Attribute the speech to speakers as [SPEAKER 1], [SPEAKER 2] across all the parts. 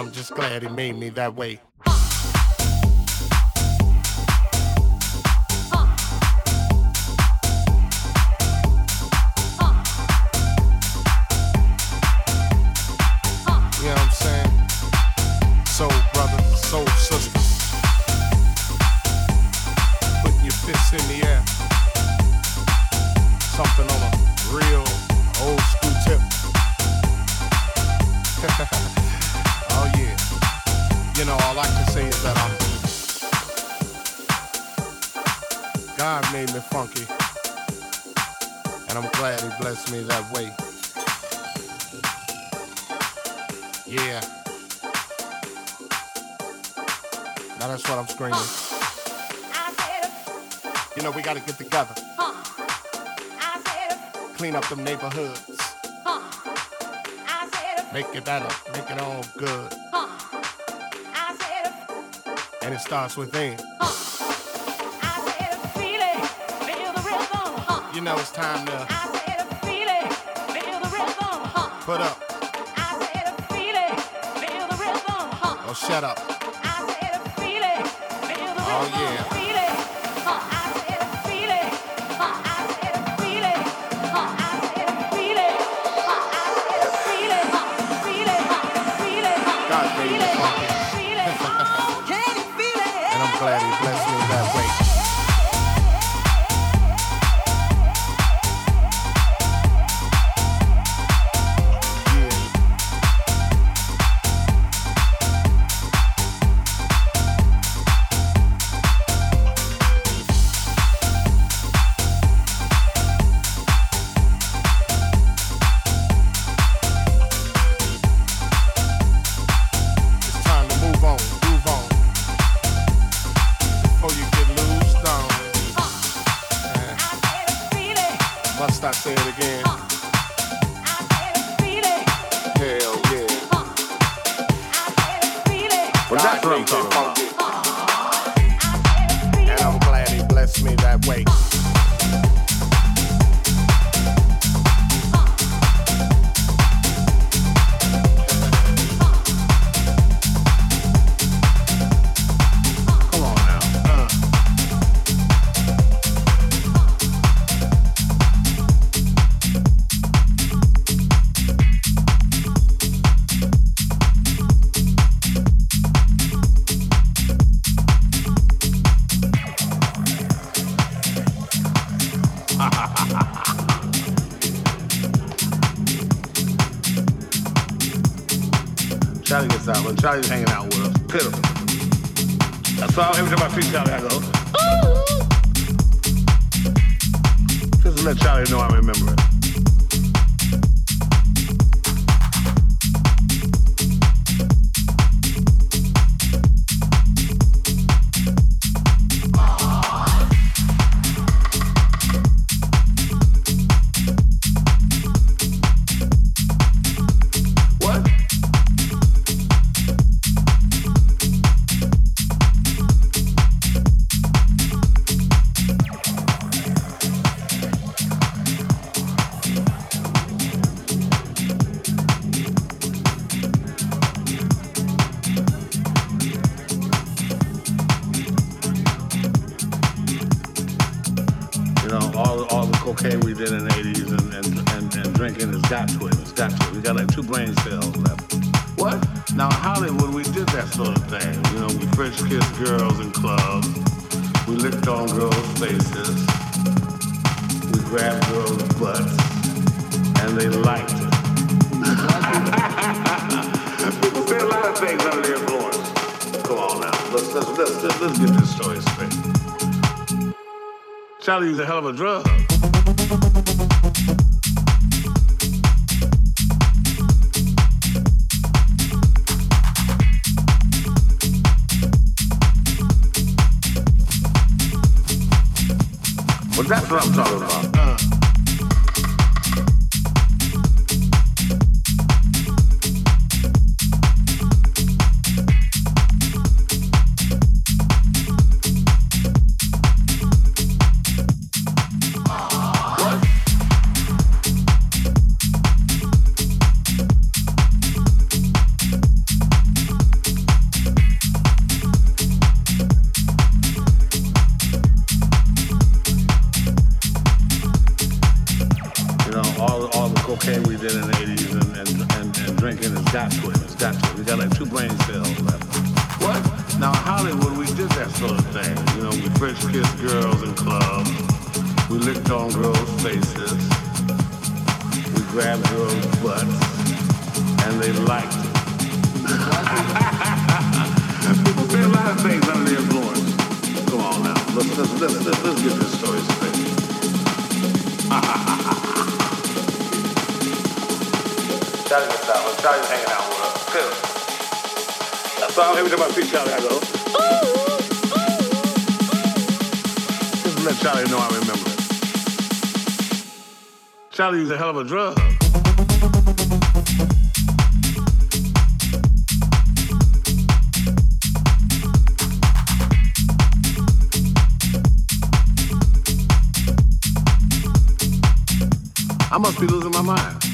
[SPEAKER 1] I'm just glad he made me that way. funky. And I'm glad he blessed me that way. Yeah. Now that's what I'm screaming. You know, we gotta get together. Clean up them neighborhoods. Make it better, make it all good. And it starts within. You know it's time to feeling, rhythm, huh? put up. Feeling, rhythm, huh? Oh, shut up. Feeling, oh, rhythm, oh, yeah. glad he blessed me.
[SPEAKER 2] let Charlie know I remember it.
[SPEAKER 3] hell of a drug. a hell of a drug. I must be losing my mind.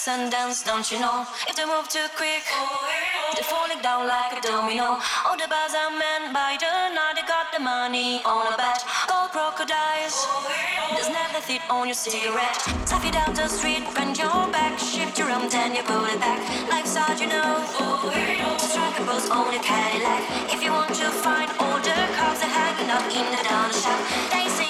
[SPEAKER 4] Sun dance, don't you know? If they move too quick, they're falling down like a domino. All the bars are men by the night, they got the money on a bet. Gold crocodiles, there's never fit on your cigarette. Stuff it down the street, bend your back, shift your arm, then you pull it back. Life's hard, you know. Strike a on your Cadillac. If you want to find all the cars, they're hanging out in the down shop. They sing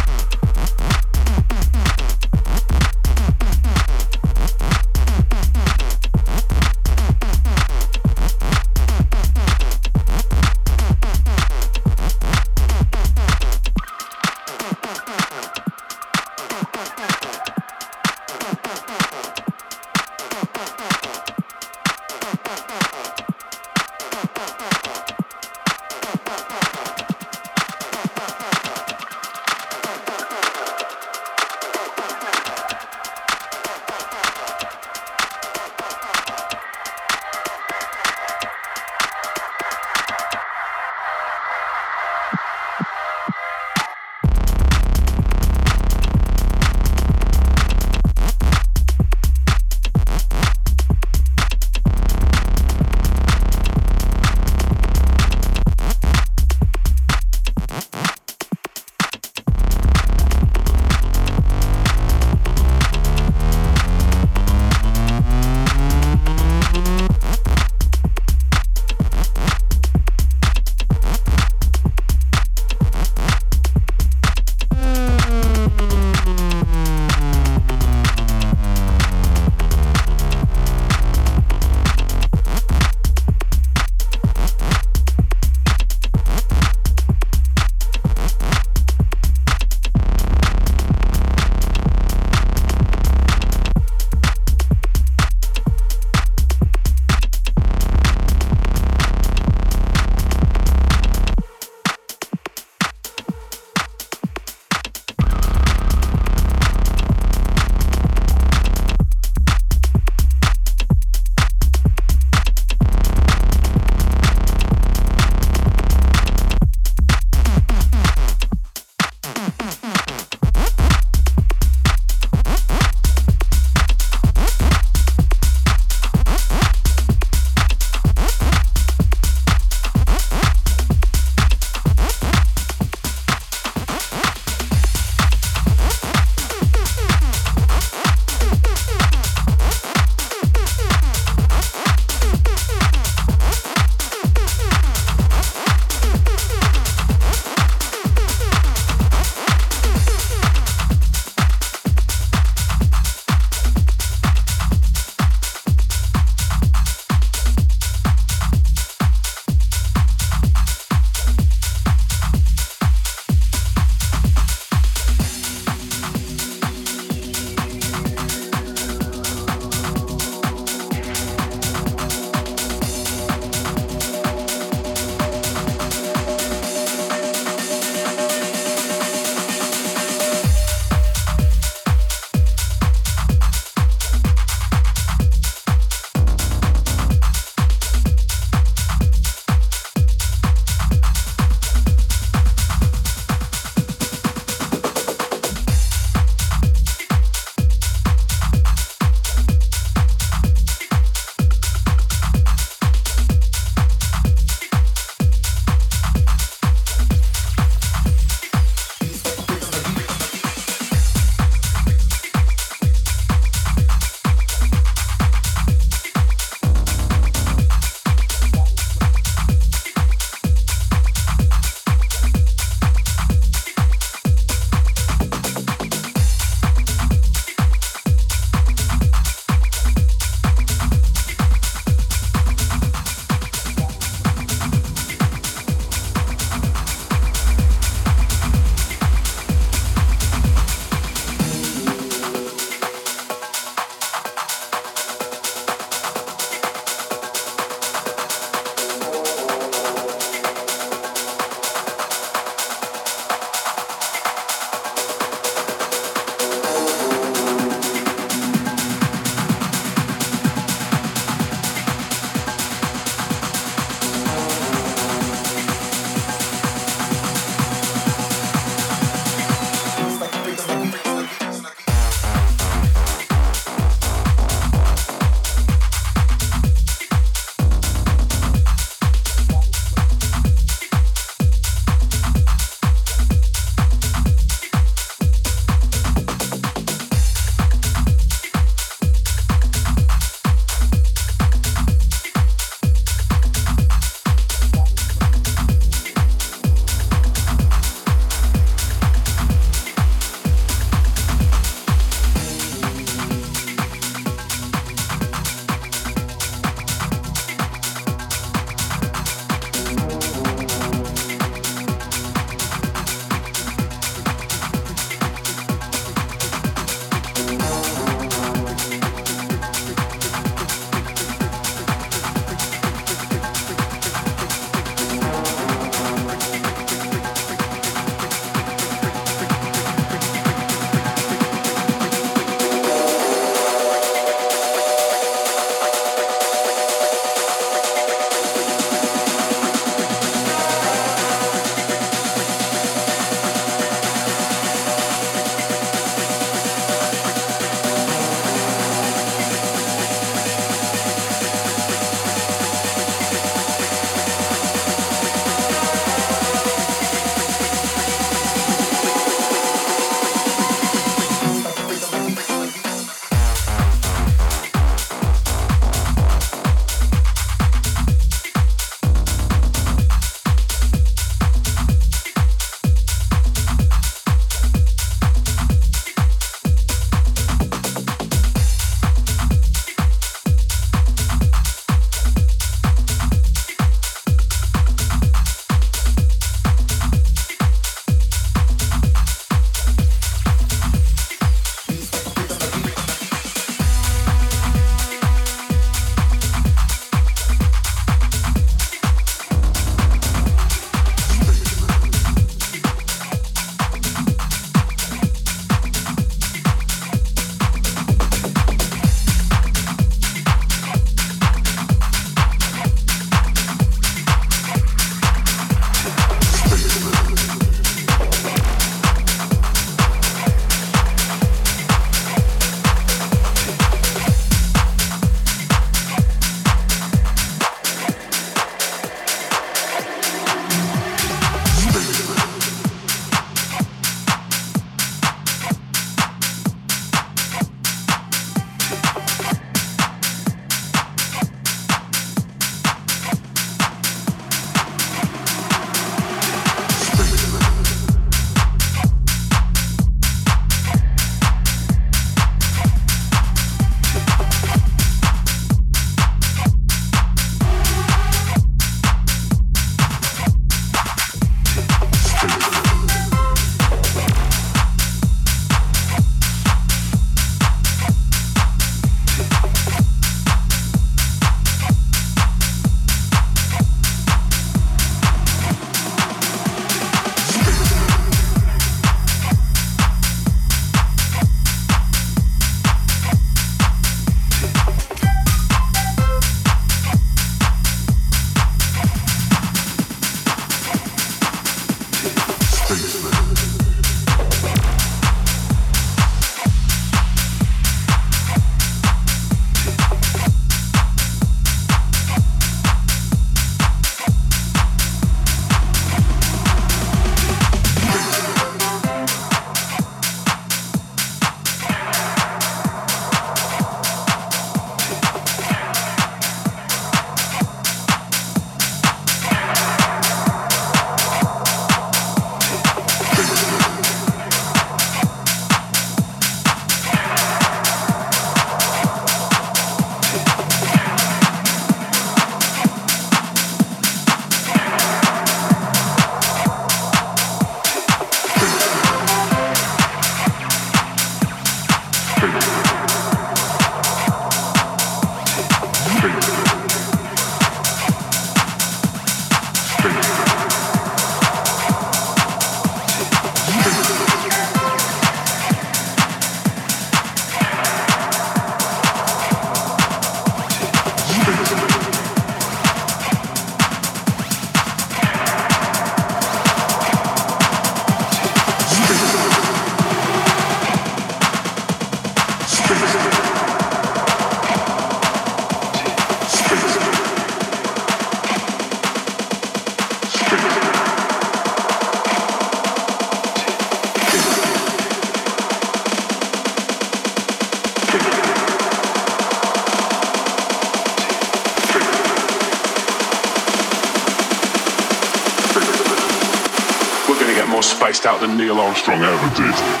[SPEAKER 5] Out than Neil Armstrong ever did.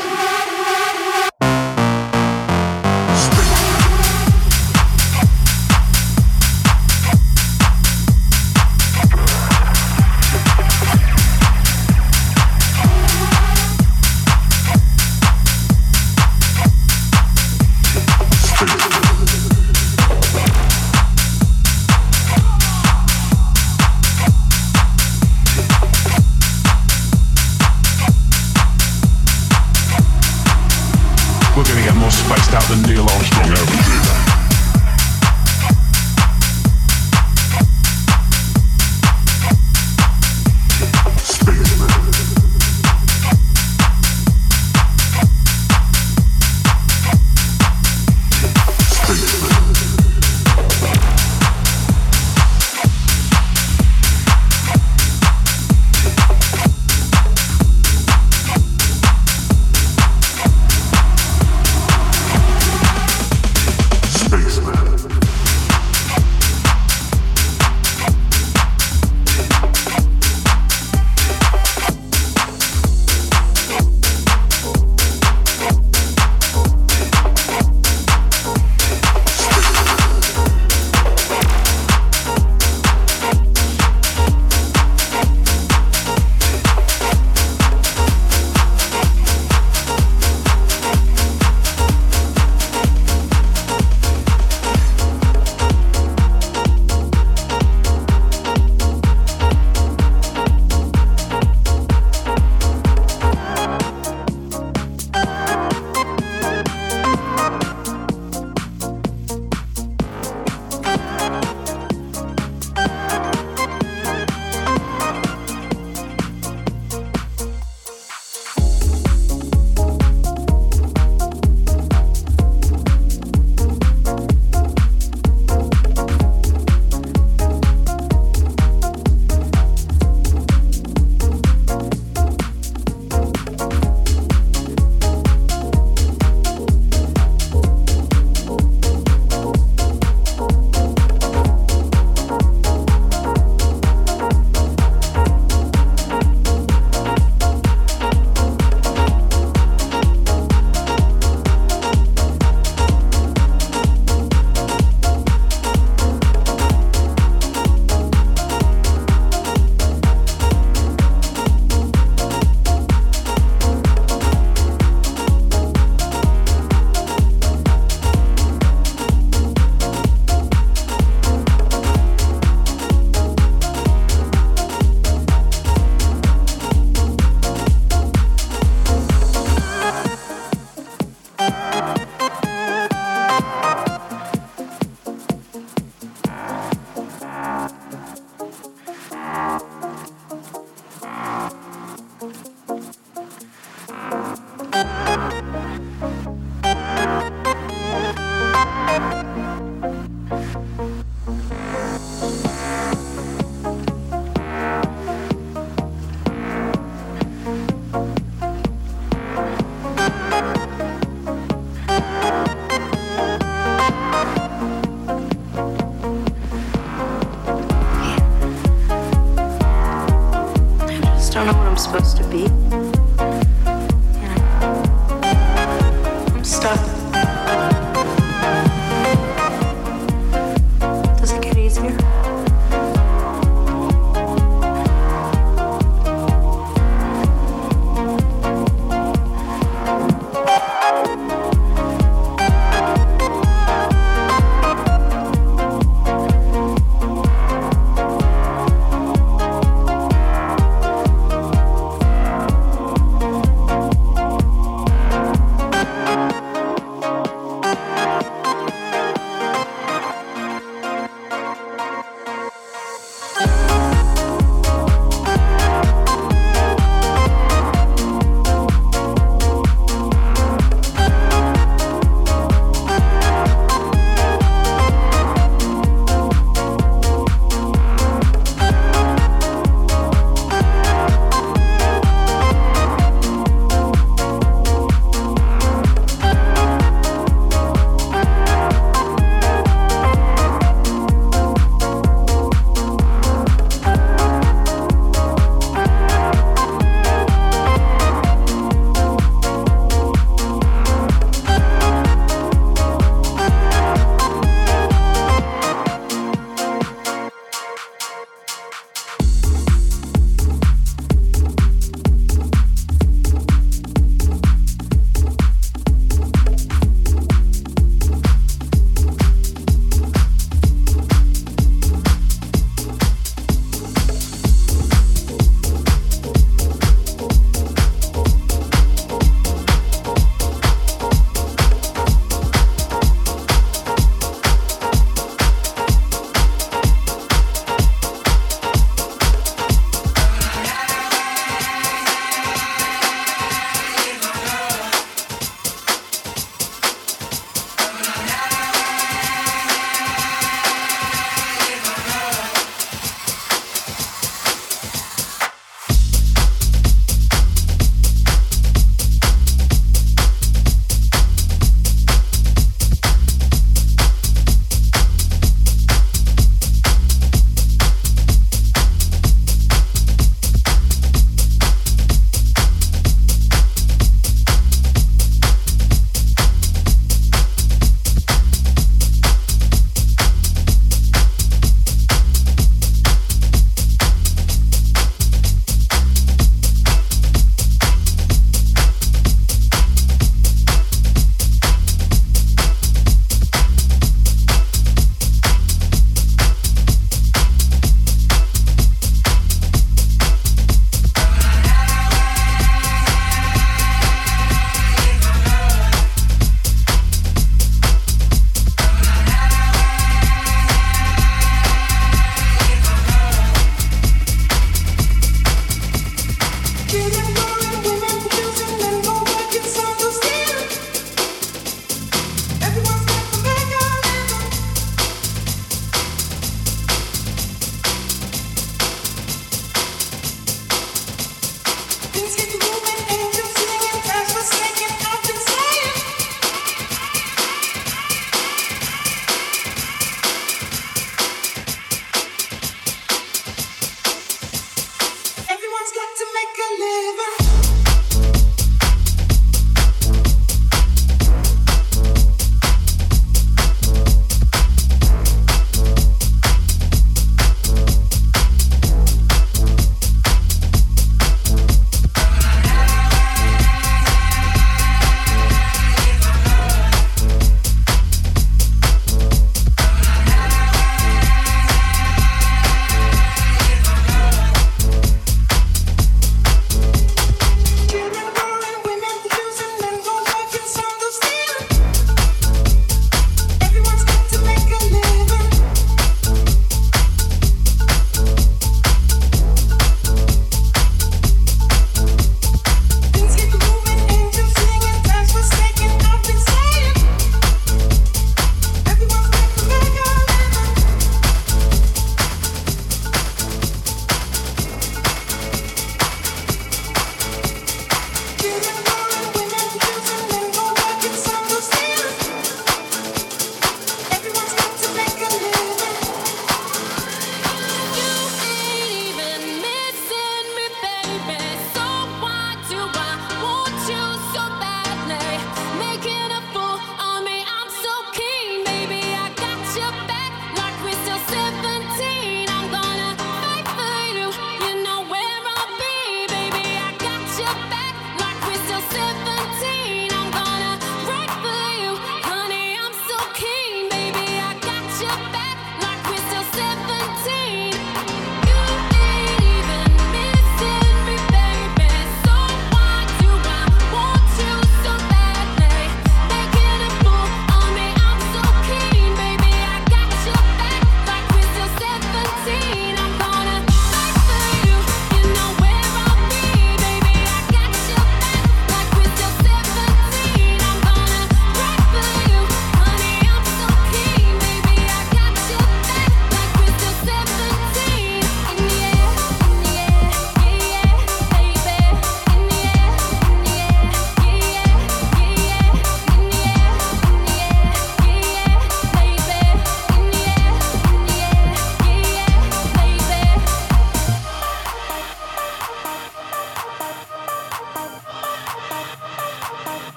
[SPEAKER 6] don't know what I'm supposed to be.